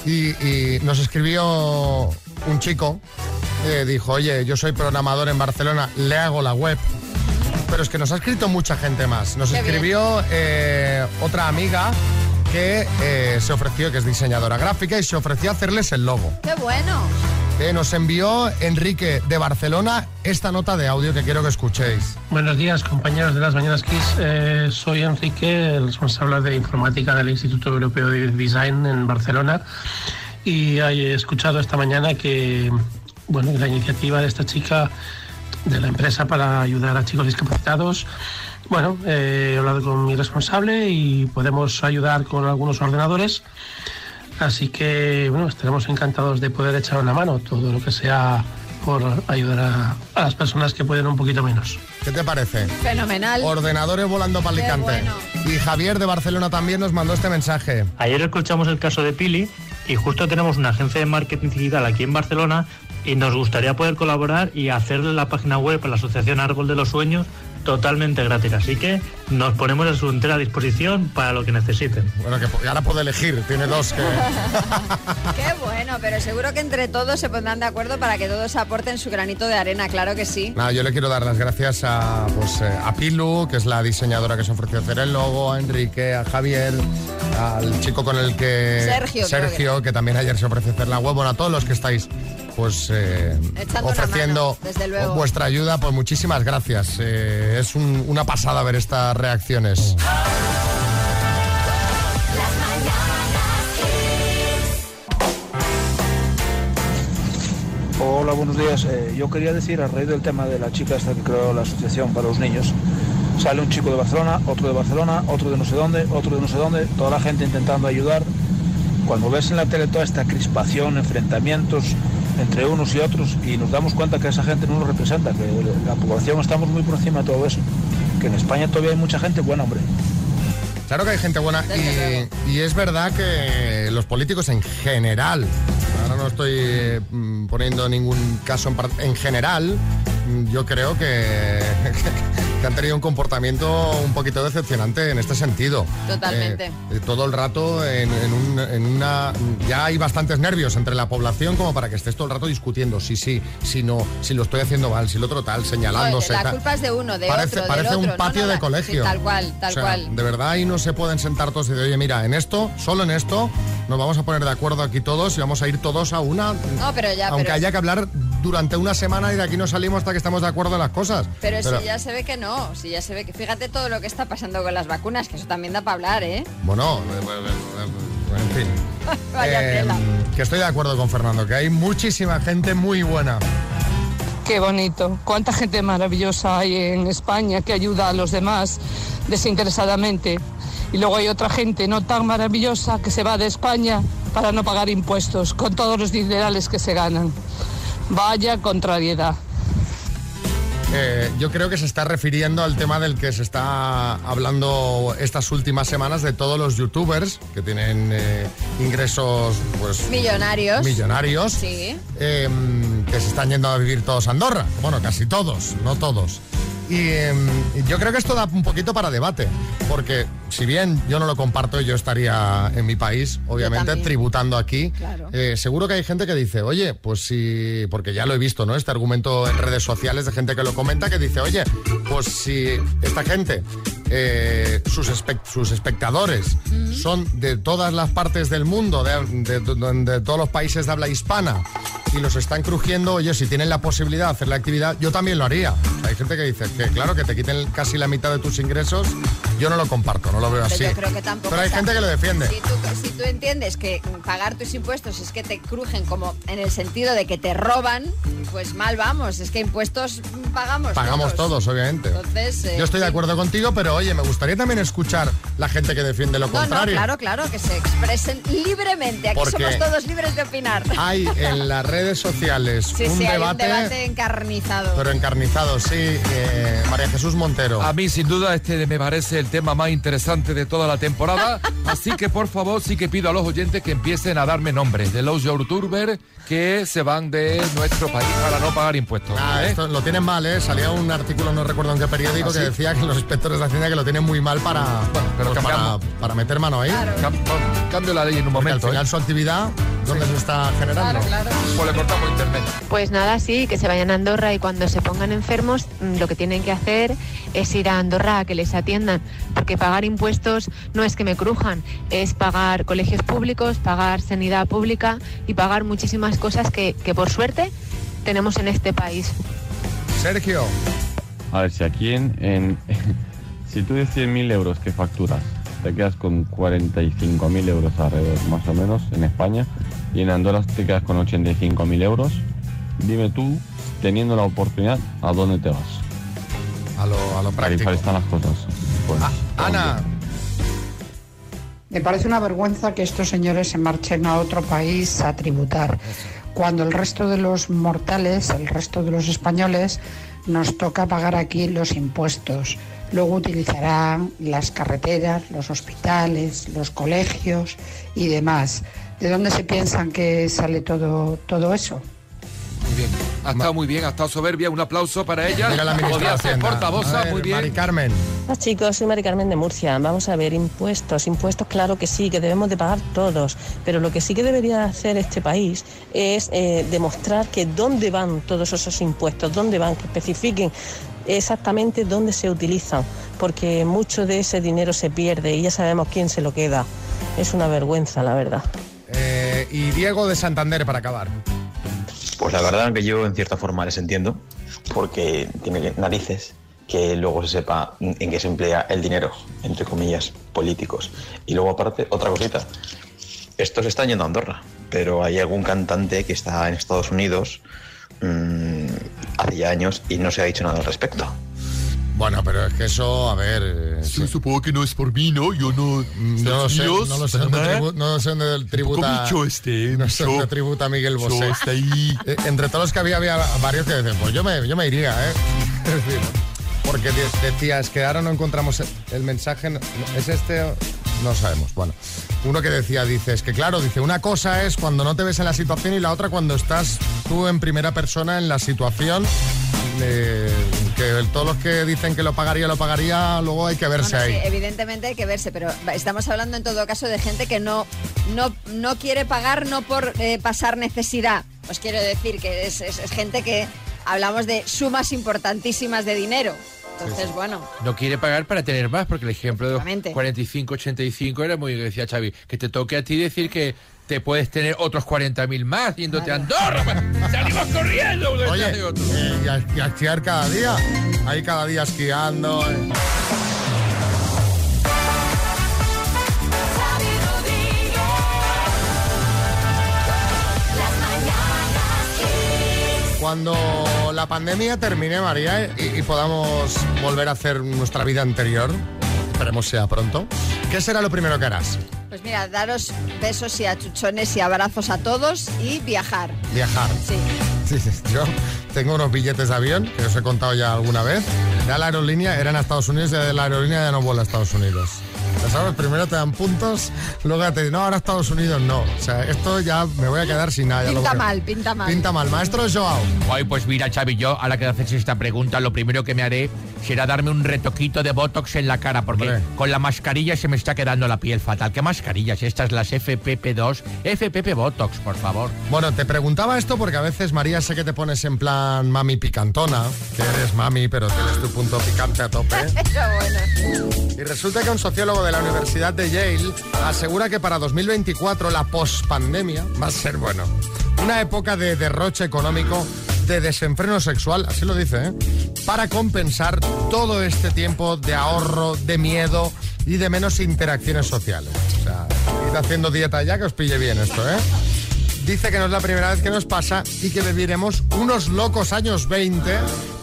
[SPEAKER 2] y, y nos escribió un chico, eh, dijo, oye, yo soy programador en Barcelona, le hago la web. Pero es que nos ha escrito mucha gente más. Nos
[SPEAKER 3] Qué
[SPEAKER 2] escribió eh, otra amiga que eh, se ofreció, que es diseñadora gráfica, y se ofreció a hacerles el logo.
[SPEAKER 3] ¡Qué bueno!
[SPEAKER 2] Eh, nos envió Enrique de Barcelona esta nota de audio que quiero que escuchéis.
[SPEAKER 30] Buenos días, compañeros de las Mañanas Kiss. Eh, soy Enrique, el responsable de informática del Instituto Europeo de Design en Barcelona. Y he escuchado esta mañana que bueno, la iniciativa de esta chica de la empresa para ayudar a chicos discapacitados. Bueno, eh, he hablado con mi responsable y podemos ayudar con algunos ordenadores. Así que, bueno, estaremos encantados de poder echar una mano, todo lo que sea por ayudar a, a las personas que pueden un poquito menos.
[SPEAKER 2] ¿Qué te parece?
[SPEAKER 3] Fenomenal.
[SPEAKER 2] Ordenadores volando para Alicante.
[SPEAKER 3] bueno.
[SPEAKER 2] Y Javier de Barcelona también nos mandó este mensaje.
[SPEAKER 13] Ayer escuchamos el caso de Pili y justo tenemos una agencia de marketing digital aquí en Barcelona y nos gustaría poder colaborar y hacerle la página web a la Asociación Árbol de los Sueños totalmente gratis. Así que nos ponemos a su entera disposición para lo que necesiten.
[SPEAKER 2] Bueno, que ahora puede elegir, tiene dos que...
[SPEAKER 3] Qué bueno, pero seguro que entre todos se pondrán de acuerdo para que todos aporten su granito de arena, claro que sí.
[SPEAKER 2] Nada, yo le quiero dar las gracias a, pues, eh, a Pilu, que es la diseñadora que se ofreció a hacer el logo, a Enrique, a Javier, al chico con el que...
[SPEAKER 3] Sergio,
[SPEAKER 2] Sergio, que también ayer se ofreció a hacer la web. Bueno, a todos los que estáis pues eh, ofreciendo
[SPEAKER 3] mano, desde luego.
[SPEAKER 2] vuestra ayuda, pues muchísimas gracias. Eh, es un- una pasada ver estas reacciones.
[SPEAKER 31] Hola, buenos días. Eh, yo quería decir, a raíz del tema de la chica esta que creó la asociación para los niños, sale un chico de Barcelona, otro de Barcelona, otro de no sé dónde, otro de no sé dónde, toda la gente intentando ayudar. Cuando ves en la tele toda esta crispación, enfrentamientos entre unos y otros, y nos damos cuenta que esa gente no nos representa, que la población estamos muy por encima de todo eso, que en España todavía hay mucha gente buena, hombre.
[SPEAKER 2] Claro que hay gente buena y, y es verdad que los políticos en general, ahora no estoy mm, poniendo ningún caso en, en general, yo creo que, que han tenido un comportamiento un poquito decepcionante en este sentido.
[SPEAKER 3] Totalmente.
[SPEAKER 2] Eh, eh, todo el rato en, en un- en una... Ya hay bastantes nervios entre la población como para que estés todo el rato discutiendo si sí, si no, si lo estoy haciendo mal, si lo otro tal, señalándose.
[SPEAKER 3] la
[SPEAKER 2] tal.
[SPEAKER 3] culpa es de uno, de
[SPEAKER 2] Parece-
[SPEAKER 3] otro,
[SPEAKER 2] parece un
[SPEAKER 3] otro. No,
[SPEAKER 2] patio
[SPEAKER 3] no,
[SPEAKER 2] de
[SPEAKER 3] la-
[SPEAKER 2] colegio.
[SPEAKER 3] sí, tal cual, tal
[SPEAKER 2] O sea,
[SPEAKER 3] cual.
[SPEAKER 2] De verdad ahí no se pueden sentar todos y decir, oye, mira, en esto, solo en esto, nos vamos a poner de acuerdo aquí todos y vamos a ir todos a una...
[SPEAKER 3] No, pero ya,
[SPEAKER 2] aunque
[SPEAKER 3] pero-
[SPEAKER 2] haya que hablar durante una semana y de aquí no salimos hasta que estamos de acuerdo en las cosas.
[SPEAKER 3] Pero, si ya se ve que no, si ya se ve que fíjate todo lo que está pasando con las vacunas, que eso también da para hablar, ¿eh?
[SPEAKER 2] Bueno, eh, eh, eh, en fin.
[SPEAKER 3] Vaya
[SPEAKER 2] Eh,
[SPEAKER 3] tela.
[SPEAKER 2] que estoy de acuerdo con Fernando, que hay muchísima gente muy buena.
[SPEAKER 32] Qué bonito. Cuánta gente maravillosa hay en España que ayuda a los demás desinteresadamente. Y luego hay otra gente no tan maravillosa que se va de España para no pagar impuestos con todos los dinerales que se ganan. Vaya contrariedad.
[SPEAKER 2] Eh, yo creo que se está refiriendo al tema del que se está hablando estas últimas semanas de todos los youtubers que tienen eh, ingresos pues
[SPEAKER 3] Millonarios.
[SPEAKER 2] millonarios
[SPEAKER 3] Sí.
[SPEAKER 2] eh, que se están yendo a vivir todos a Andorra. Bueno, casi todos, no todos. Y eh, yo creo que esto da un poquito para debate, porque si bien yo no lo comparto, yo estaría en mi país, obviamente, tributando aquí.
[SPEAKER 33] Claro.
[SPEAKER 2] Eh, seguro que hay gente que dice, oye, pues sí, porque ya lo he visto, ¿no? Este argumento en redes sociales de gente que lo comenta, que dice, oye, pues si esta gente, eh, sus, espe- sus espectadores son de todas las partes del mundo, de, de- de- de todos los países de habla hispana, y los están crujiendo, oye, si tienen la posibilidad de hacer la actividad, yo también lo haría. Hay gente que dice que, claro, que te quiten casi la mitad de tus ingresos, yo no lo comparto, no lo veo
[SPEAKER 3] Pero
[SPEAKER 2] así.
[SPEAKER 3] yo creo que tampoco
[SPEAKER 2] Pero hay gente que lo defiende.
[SPEAKER 3] Si tú, si tú entiendes que pagar tus impuestos es que te crujen como en el sentido de que te roban, pues mal vamos. Es que impuestos pagamos.
[SPEAKER 2] Pagamos todos, obviamente.
[SPEAKER 3] Entonces, eh,
[SPEAKER 2] Yo estoy de acuerdo contigo, pero oye, me gustaría también escuchar la gente que defiende lo
[SPEAKER 3] No, no,
[SPEAKER 2] contrario.
[SPEAKER 3] claro, claro, que se expresen libremente. Aquí
[SPEAKER 2] Porque-
[SPEAKER 3] somos todos libres de opinar.
[SPEAKER 2] Hay en las redes sociales
[SPEAKER 3] Sí,
[SPEAKER 2] un,
[SPEAKER 3] sí, hay
[SPEAKER 2] debate,
[SPEAKER 3] un debate encarnizado.
[SPEAKER 2] pero encarnizado, sí. eh, María Jesús Montero.
[SPEAKER 34] A mí, sin duda, este me parece el tema más interesante de toda la temporada. Así que, por favor, sí que pido a los oyentes que empiecen a darme nombres de los youtubers que se van de nuestro país para no pagar impuestos.
[SPEAKER 2] Ah,
[SPEAKER 34] ¿eh?
[SPEAKER 2] esto lo tienen mal, ¿eh? Salía un artículo, no recuerdo en qué periódico,
[SPEAKER 34] ¿Ah,
[SPEAKER 2] que
[SPEAKER 34] sí?
[SPEAKER 2] decía que los inspectores de Hacienda que lo tienen muy mal para,
[SPEAKER 34] pero
[SPEAKER 2] pues para, para meter mano ahí.
[SPEAKER 34] Cambio la ley en un
[SPEAKER 2] Porque
[SPEAKER 34] momento.
[SPEAKER 2] al final
[SPEAKER 34] ¿eh?
[SPEAKER 2] su actividad, ¿dónde se está generando?
[SPEAKER 34] Pues le cortamos internet.
[SPEAKER 35] Pues nada, sí, que se vayan a Andorra y cuando se pongan enfermos mm, lo que tienen que hacer es ir a Andorra a que les atiendan, porque pagar impuestos no es que me crujan, es pagar colegios públicos, pagar sanidad pública y pagar muchísimas cosas que, que por suerte tenemos en este país.
[SPEAKER 2] Sergio.
[SPEAKER 36] A ver, si aquí en, en- si tú de 100.000 euros que facturas, te quedas con 45.000 euros alrededor, más o menos, en España, y en Andorra te quedas con 85.000 euros, dime tú, teniendo la oportunidad, ¿a dónde te vas?
[SPEAKER 2] A lo, a lo
[SPEAKER 36] práctico. están las cosas. Pues,
[SPEAKER 2] Ana.
[SPEAKER 37] Me parece una vergüenza que estos señores se marchen a otro país a tributar, cuando el resto de los mortales, el resto de los españoles, nos toca pagar aquí los impuestos. Luego utilizarán las carreteras, los hospitales, los colegios y demás. ¿De dónde se piensan que sale todo, todo eso?
[SPEAKER 34] Bien. Ha estado muy bien, ha estado soberbia. Un aplauso para ella.
[SPEAKER 2] Mira la ministra ver,
[SPEAKER 34] muy bien.
[SPEAKER 2] Mari Carmen.
[SPEAKER 38] Hola chicos, soy Mari Carmen de Murcia. Vamos a ver, impuestos, impuestos, claro que sí, que debemos de pagar todos, pero lo que sí que debería hacer este país es eh, demostrar que dónde van todos esos impuestos, dónde van, que especifiquen exactamente dónde se utilizan, porque mucho de ese dinero se pierde y ya sabemos quién se lo queda. Es una vergüenza, la verdad.
[SPEAKER 2] Eh, y Diego de Santander para acabar.
[SPEAKER 39] Pues la verdad que yo en cierta forma les entiendo, porque tiene narices que luego se sepa en qué se emplea el dinero, entre comillas, políticos. Y luego aparte, otra cosita, estos están yendo a Andorra, pero hay algún cantante que está en Estados Unidos mm, hace ya años y no se ha dicho nada al respecto.
[SPEAKER 2] Bueno, pero es que eso, a ver... eh,
[SPEAKER 40] Sí, supongo que no es por mí, ¿no? Yo no...
[SPEAKER 2] No lo sé, no lo sé tribu- no lo sé dónde tributa.
[SPEAKER 40] bicho este,
[SPEAKER 2] no sé dónde tributa Miguel Bosé.
[SPEAKER 40] está ahí.
[SPEAKER 2] Eh, Entre todos los que había, había varios que decían, pues yo me, yo me iría, ¿eh? Porque de- decía, es que ahora no encontramos el- mensaje. ¿Es este? No sabemos. Bueno, uno que decía, dice, es que claro, dice, una cosa es cuando no te ves en la situación y la otra cuando estás tú en primera persona en la situación. eh, que todos los que dicen que lo pagaría, lo pagaría, luego hay que verse
[SPEAKER 3] Bueno, sí,
[SPEAKER 2] ahí.
[SPEAKER 3] evidentemente hay que verse, pero estamos hablando en todo caso de gente que no, no, no quiere pagar no por eh, pasar necesidad. Os quiero decir que es, es- es gente que hablamos de sumas importantísimas de dinero. Entonces, bueno,
[SPEAKER 34] No quiere pagar para tener más, porque el ejemplo de
[SPEAKER 3] Exactamente.
[SPEAKER 34] 45-85 era muy, decía Xavi, que te toque a ti decir que te puedes tener otros 40.000 más yéndote a Andorra. pues, ¡Salimos corriendo!
[SPEAKER 2] Oye,
[SPEAKER 34] detrás de otro.
[SPEAKER 2] eh, y, a, y a esquiar cada día. Ahí cada día esquiando. eh. Cuando la pandemia termine, María, y, y podamos volver a hacer nuestra vida anterior, esperemos sea pronto, ¿qué será lo primero que harás?
[SPEAKER 3] pues mira, daros besos y achuchones y abrazos a todos y viajar.
[SPEAKER 2] Viajar.
[SPEAKER 3] Sí.
[SPEAKER 2] Sí, sí, yo tengo unos billetes de avión, que os he contado ya alguna vez. Ya la aerolínea eran a Estados Unidos y de la aerolínea ya no vuela a Estados Unidos. Ya sabes, primero te dan puntos, luego te dicen, no, ahora Estados Unidos no. O sea, esto ya me voy a quedar sin nada. lo
[SPEAKER 3] Pinta mal, pinta mal.
[SPEAKER 2] Pinta mal. Maestro Joao.
[SPEAKER 34] Ay, pues mira, Xavi, yo a la que haces esta pregunta, lo primero que me haré será darme un retoquito de Botox en la cara, porque
[SPEAKER 2] Hombre.
[SPEAKER 34] con la mascarilla se me está quedando la piel fatal. ¿Qué mascarillas? Estas, las FPP2. FPP Botox, por favor.
[SPEAKER 2] Bueno, te preguntaba esto porque a veces, María, sé que te pones en plan mami picantona, que eres mami, pero tienes tu punto picante a tope. Y resulta que un sociólogo de la Universidad de Yale asegura que para 2024 la pospandemia va a ser, bueno, una época de derroche económico, de desenfreno sexual, así lo dice, ¿eh? para compensar todo este tiempo de ahorro, de miedo y de menos interacciones sociales. O haciendo dieta ya que os pille bien esto, ¿eh? Dice que no es la primera vez que nos pasa y que viviremos unos locos años 20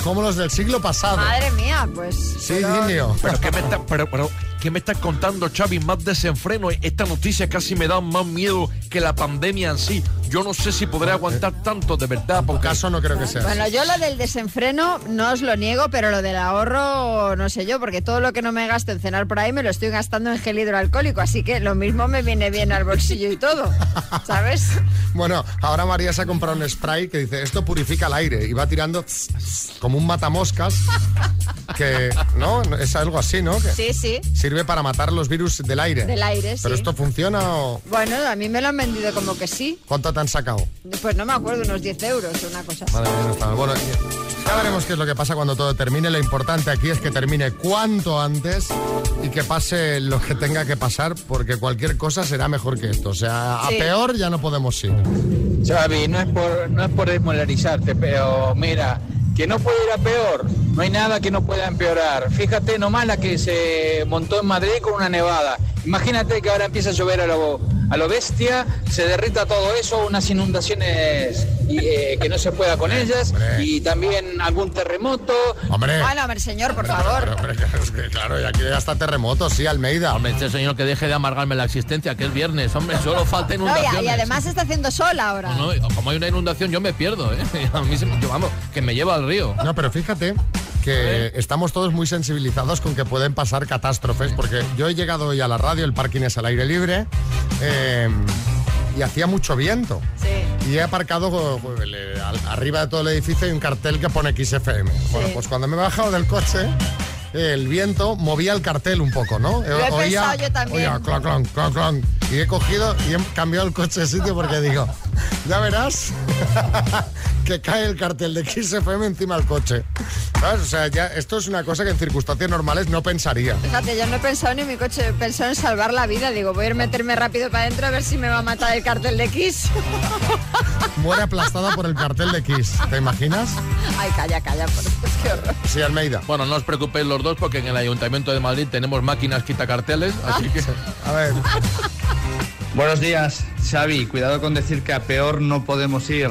[SPEAKER 2] como los del siglo pasado.
[SPEAKER 3] Madre mía, pues...
[SPEAKER 2] Sí,
[SPEAKER 3] pero-
[SPEAKER 2] Dinio.
[SPEAKER 41] Pero ¿qué me está, pero, pero, ¿qué me estás contando, Xavi? Más desenfreno. Esta noticia casi me da más miedo que la pandemia en sí. Yo no sé si podré aguantar tanto, de verdad. Porque...
[SPEAKER 2] caso no creo que sea.
[SPEAKER 3] Bueno, yo lo del desenfreno no os lo niego, pero lo del ahorro no sé yo, porque todo lo que no me gasto en cenar por ahí me lo estoy gastando en gel hidroalcohólico, así que lo mismo me viene bien al bolsillo y todo, ¿sabes?
[SPEAKER 2] Bueno, ahora María se ha comprado un spray que dice esto purifica el aire y va tirando tss, tss, como un matamoscas que, ¿no? Es algo así, ¿no? Que
[SPEAKER 3] Sí, sí,
[SPEAKER 2] sirve para matar los virus del aire.
[SPEAKER 3] del aire, sí.
[SPEAKER 2] ¿Pero esto funciona o
[SPEAKER 3] Bueno, a mí me lo han vendido como que sí.
[SPEAKER 2] cuánto te han sacado?
[SPEAKER 3] Pues no me acuerdo, unos 10 euros o una cosa así.
[SPEAKER 2] Madre mía, no está mal. Bueno, ya veremos qué es lo que pasa cuando todo termine. Lo importante aquí es que termine cuanto antes y que pase lo que tenga que pasar, porque cualquier cosa será mejor que esto. O sea, a
[SPEAKER 33] Sí.
[SPEAKER 2] peor ya no podemos ir.
[SPEAKER 33] Xavi, no es por, no es por desmolarizarte, pero mira, que no puede ir a peor. No hay nada que no pueda empeorar. Fíjate nomás la que se montó en Madrid con una nevada. Imagínate que ahora empieza a llover a lo, a lo bestia, se derrita todo eso, unas inundaciones y, eh, que no se pueda con ellas y también algún terremoto.
[SPEAKER 2] Hombre.
[SPEAKER 3] Bueno, hombre, señor, por favor.
[SPEAKER 2] Es que, claro, y aquí ya está terremoto, sí, Almeida.
[SPEAKER 42] Hombre, este señor que deje de amargarme la existencia, que es viernes, hombre, solo falta
[SPEAKER 3] No, y,
[SPEAKER 42] inundaciones.
[SPEAKER 3] y además está haciendo sol ahora.
[SPEAKER 42] No, no, como hay una inundación yo me pierdo, ¿eh? A mí se me, vamos, que me lleva al río.
[SPEAKER 2] No, pero fíjate que estamos todos muy sensibilizados con que pueden pasar catástrofes, porque yo he llegado hoy a la radio, el parking es al aire libre, eh, y hacía mucho viento. Y he aparcado arriba de todo el edificio hay un cartel que pone XFM. Bueno, pues cuando me he bajado del coche, el viento movía el cartel un poco, ¿no?
[SPEAKER 3] Lo he pensado yo también.
[SPEAKER 2] oía clon, clon, clon, clon. Y he cogido y he cambiado el coche de sitio porque digo, ya verás que cae el cartel de XFM encima del coche. ¿Sabes? O sea, ya esto es una cosa que en circunstancias normales no pensaría.
[SPEAKER 3] Fíjate, yo no he pensado ni en mi coche, he pensado en salvar la vida. Digo, voy a ir a meterme rápido para adentro a ver si me va a matar el cartel de Kiss.
[SPEAKER 2] Muere aplastada por el cartel de Kiss. ¿Te imaginas?
[SPEAKER 3] Ay, calla, calla, por Dios, qué horror.
[SPEAKER 2] Sí, Almeida.
[SPEAKER 42] Bueno, no os preocupéis los dos porque en el Ayuntamiento de Madrid tenemos máquinas quitacarteles, así que...
[SPEAKER 2] A ver.
[SPEAKER 43] Buenos días, Xavi. Cuidado con decir que a peor no podemos ir.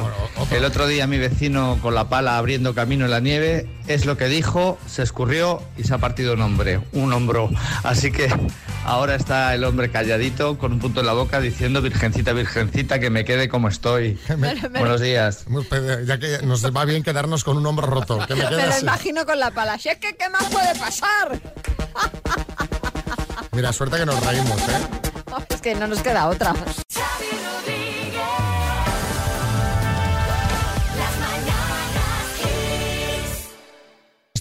[SPEAKER 43] El otro día mi vecino con la pala abriendo camino en la nieve es lo que dijo, se escurrió y se ha partido un hombre, un hombro. Así que ahora está el hombre calladito con un punto en la boca diciendo virgencita, virgencita, que me quede como estoy. Buenos días.
[SPEAKER 2] Ya que nos va bien quedarnos con un hombro roto. Que me, quede
[SPEAKER 3] Me lo imagino con la pala. Si es que, ¿qué más puede pasar?
[SPEAKER 2] Mira, suerte que nos reímos, ¿eh?
[SPEAKER 3] Es que no nos queda otra.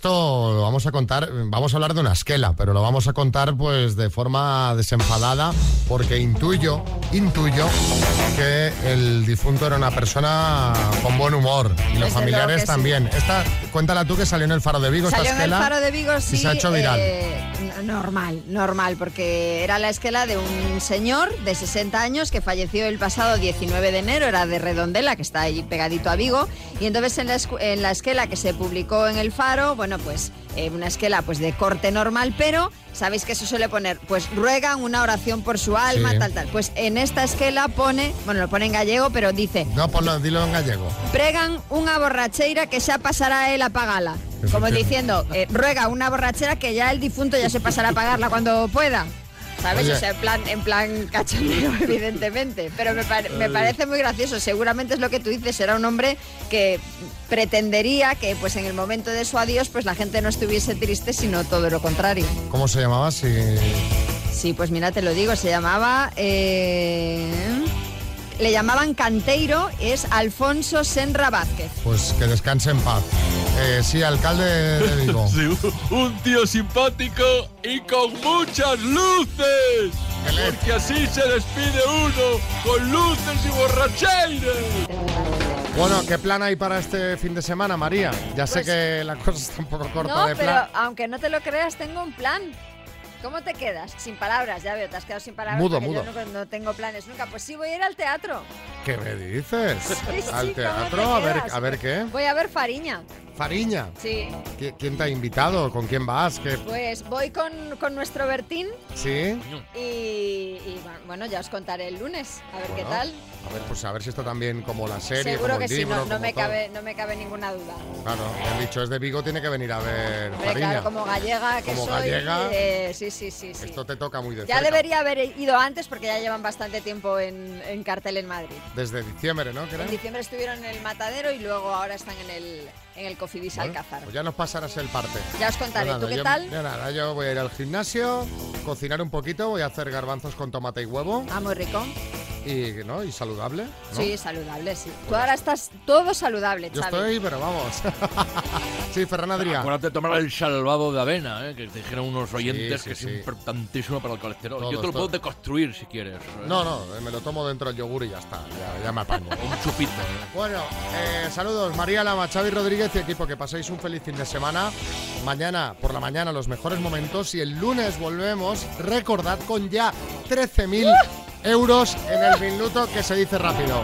[SPEAKER 2] Esto lo vamos a contar, vamos a hablar de una esquela, pero lo vamos a contar pues de forma desenfadada porque intuyo, intuyo que el difunto era una persona con buen humor y los
[SPEAKER 3] Desde
[SPEAKER 2] familiares
[SPEAKER 3] sí.
[SPEAKER 2] también. Esta, cuéntala tú que salió en el Faro de Vigo
[SPEAKER 3] Salió
[SPEAKER 2] esta
[SPEAKER 3] en el
[SPEAKER 2] esquela
[SPEAKER 3] Faro de Vigo, sí.
[SPEAKER 2] y se ha hecho viral.
[SPEAKER 3] eh, normal, normal, porque era la esquela de un señor de 60 años que falleció el pasado 19 de enero, era de Redondela, que está ahí pegadito a Vigo, y entonces en la, en la esquela que se publicó en el Faro, bueno, pues eh, una esquela pues de corte normal, pero sabéis que se suele poner, pues ruegan una oración por su alma,
[SPEAKER 2] Sí.
[SPEAKER 3] tal, tal. Pues en esta esquela pone, bueno, lo pone en gallego, pero dice,
[SPEAKER 2] No, ponlo, dilo en gallego.
[SPEAKER 3] pregan unha borracheira que xa pasará él a pagala. Como diciendo, eh, ruega una borrachera que ya el difunto ya se pasará a pagarla cuando pueda. ¿Sabes?
[SPEAKER 2] Oye.
[SPEAKER 3] O sea, en plan, en plan cachondeo, evidentemente. Pero me, pare- me parece muy gracioso. Seguramente es lo que tú dices. Era un hombre que pretendería que pues en el momento de su adiós pues la gente no estuviese triste, sino todo lo contrario.
[SPEAKER 2] ¿Cómo se llamaba? Si...
[SPEAKER 3] Sí, pues mira, te lo digo, se llamaba... eh, le llamaban Canteiro, es Alfonso Senra Vázquez.
[SPEAKER 2] Pues que descanse en paz. Eh, sí, alcalde de Vigo.
[SPEAKER 41] Sí, un tío simpático y con muchas luces. Porque así se despide uno, con luces y borracheires.
[SPEAKER 2] Bueno, ¿qué plan hay para este fin de semana, María? Ya sé que la cosa está un poco corta
[SPEAKER 3] No,
[SPEAKER 2] de
[SPEAKER 3] pero
[SPEAKER 2] plan.
[SPEAKER 3] aunque no te lo creas, tengo un plan. ¿Cómo te quedas? Sin palabras, ya veo, te has quedado sin palabras.
[SPEAKER 2] Mudo,
[SPEAKER 3] porque yo
[SPEAKER 2] mudo.
[SPEAKER 3] no, no tengo planes nunca. Pues sí, voy a ir al teatro.
[SPEAKER 2] ¿Qué me dices?
[SPEAKER 3] Sí, sí,
[SPEAKER 2] ¿Al
[SPEAKER 3] ¿cómo
[SPEAKER 2] teatro?
[SPEAKER 3] te
[SPEAKER 2] A ver, a ver qué.
[SPEAKER 3] Voy a ver Fariña.
[SPEAKER 2] Fariña.
[SPEAKER 3] Sí.
[SPEAKER 2] ¿Qui- ¿Quién te ha invitado? ¿Con quién vas? ¿Qué?
[SPEAKER 3] Pues voy con, con nuestro Bertín
[SPEAKER 2] ¿Sí?
[SPEAKER 3] y, y, bueno, ya os contaré el lunes. A ver qué tal.
[SPEAKER 2] A ver, pues a ver si está también como la serie,
[SPEAKER 3] Seguro
[SPEAKER 2] como
[SPEAKER 3] que
[SPEAKER 2] el
[SPEAKER 3] sí, no, no
[SPEAKER 2] como
[SPEAKER 3] me
[SPEAKER 2] todo.
[SPEAKER 3] cabe, no me cabe ninguna duda.
[SPEAKER 2] Claro, me han dicho, es de Vigo, tiene que venir a ver
[SPEAKER 3] Hombre,
[SPEAKER 2] Fariña.
[SPEAKER 3] claro, como gallega que
[SPEAKER 2] Como
[SPEAKER 3] soy.
[SPEAKER 2] gallega,
[SPEAKER 3] eh, sí, sí, sí, sí.
[SPEAKER 2] Esto te toca muy de
[SPEAKER 3] Ya
[SPEAKER 2] cerca.
[SPEAKER 3] debería haber ido antes porque ya llevan bastante tiempo en, en cartel en Madrid.
[SPEAKER 2] Desde diciembre, ¿no?
[SPEAKER 3] En diciembre estuvieron en el Matadero y luego ahora están en el, en el Cofidis
[SPEAKER 2] Bueno,
[SPEAKER 3] Alcázar.
[SPEAKER 2] Pues ya nos pasarás el parte.
[SPEAKER 3] Ya os contaré.
[SPEAKER 2] Yo
[SPEAKER 3] ¿Tú qué
[SPEAKER 2] yo-
[SPEAKER 3] tal?
[SPEAKER 2] yo nada, yo voy a ir al gimnasio, cocinar un poquito, voy a hacer garbanzos con tomate y huevo.
[SPEAKER 3] Ah, muy rico.
[SPEAKER 2] Y, ¿no? y saludable. ¿no?
[SPEAKER 3] Sí, saludable, sí. Tú ahora estás todo saludable,
[SPEAKER 2] Yo
[SPEAKER 3] Xavi.
[SPEAKER 2] estoy, pero vamos. sí, Ferran Adrià.
[SPEAKER 41] Acuérdate de tomar el salvado de avena, ¿eh? que te dijeron unos oyentes
[SPEAKER 2] sí,
[SPEAKER 41] que
[SPEAKER 2] sí.
[SPEAKER 41] es importantísimo para el colesterol.
[SPEAKER 2] Todo,
[SPEAKER 41] Yo te lo
[SPEAKER 2] todo.
[SPEAKER 41] puedo deconstruir si quieres. ¿eh?
[SPEAKER 2] No, no, me lo tomo dentro del yogur y ya está. Ya, ya me apaño.
[SPEAKER 41] Un chupito. ¿eh?
[SPEAKER 2] Bueno, eh, saludos María Lama, Xavi Rodríguez y equipo, que paséis un feliz fin de semana. Mañana, por la mañana, los mejores momentos y el lunes volvemos, recordad, con ya 13.000 euros en el minuto que se dice rápido.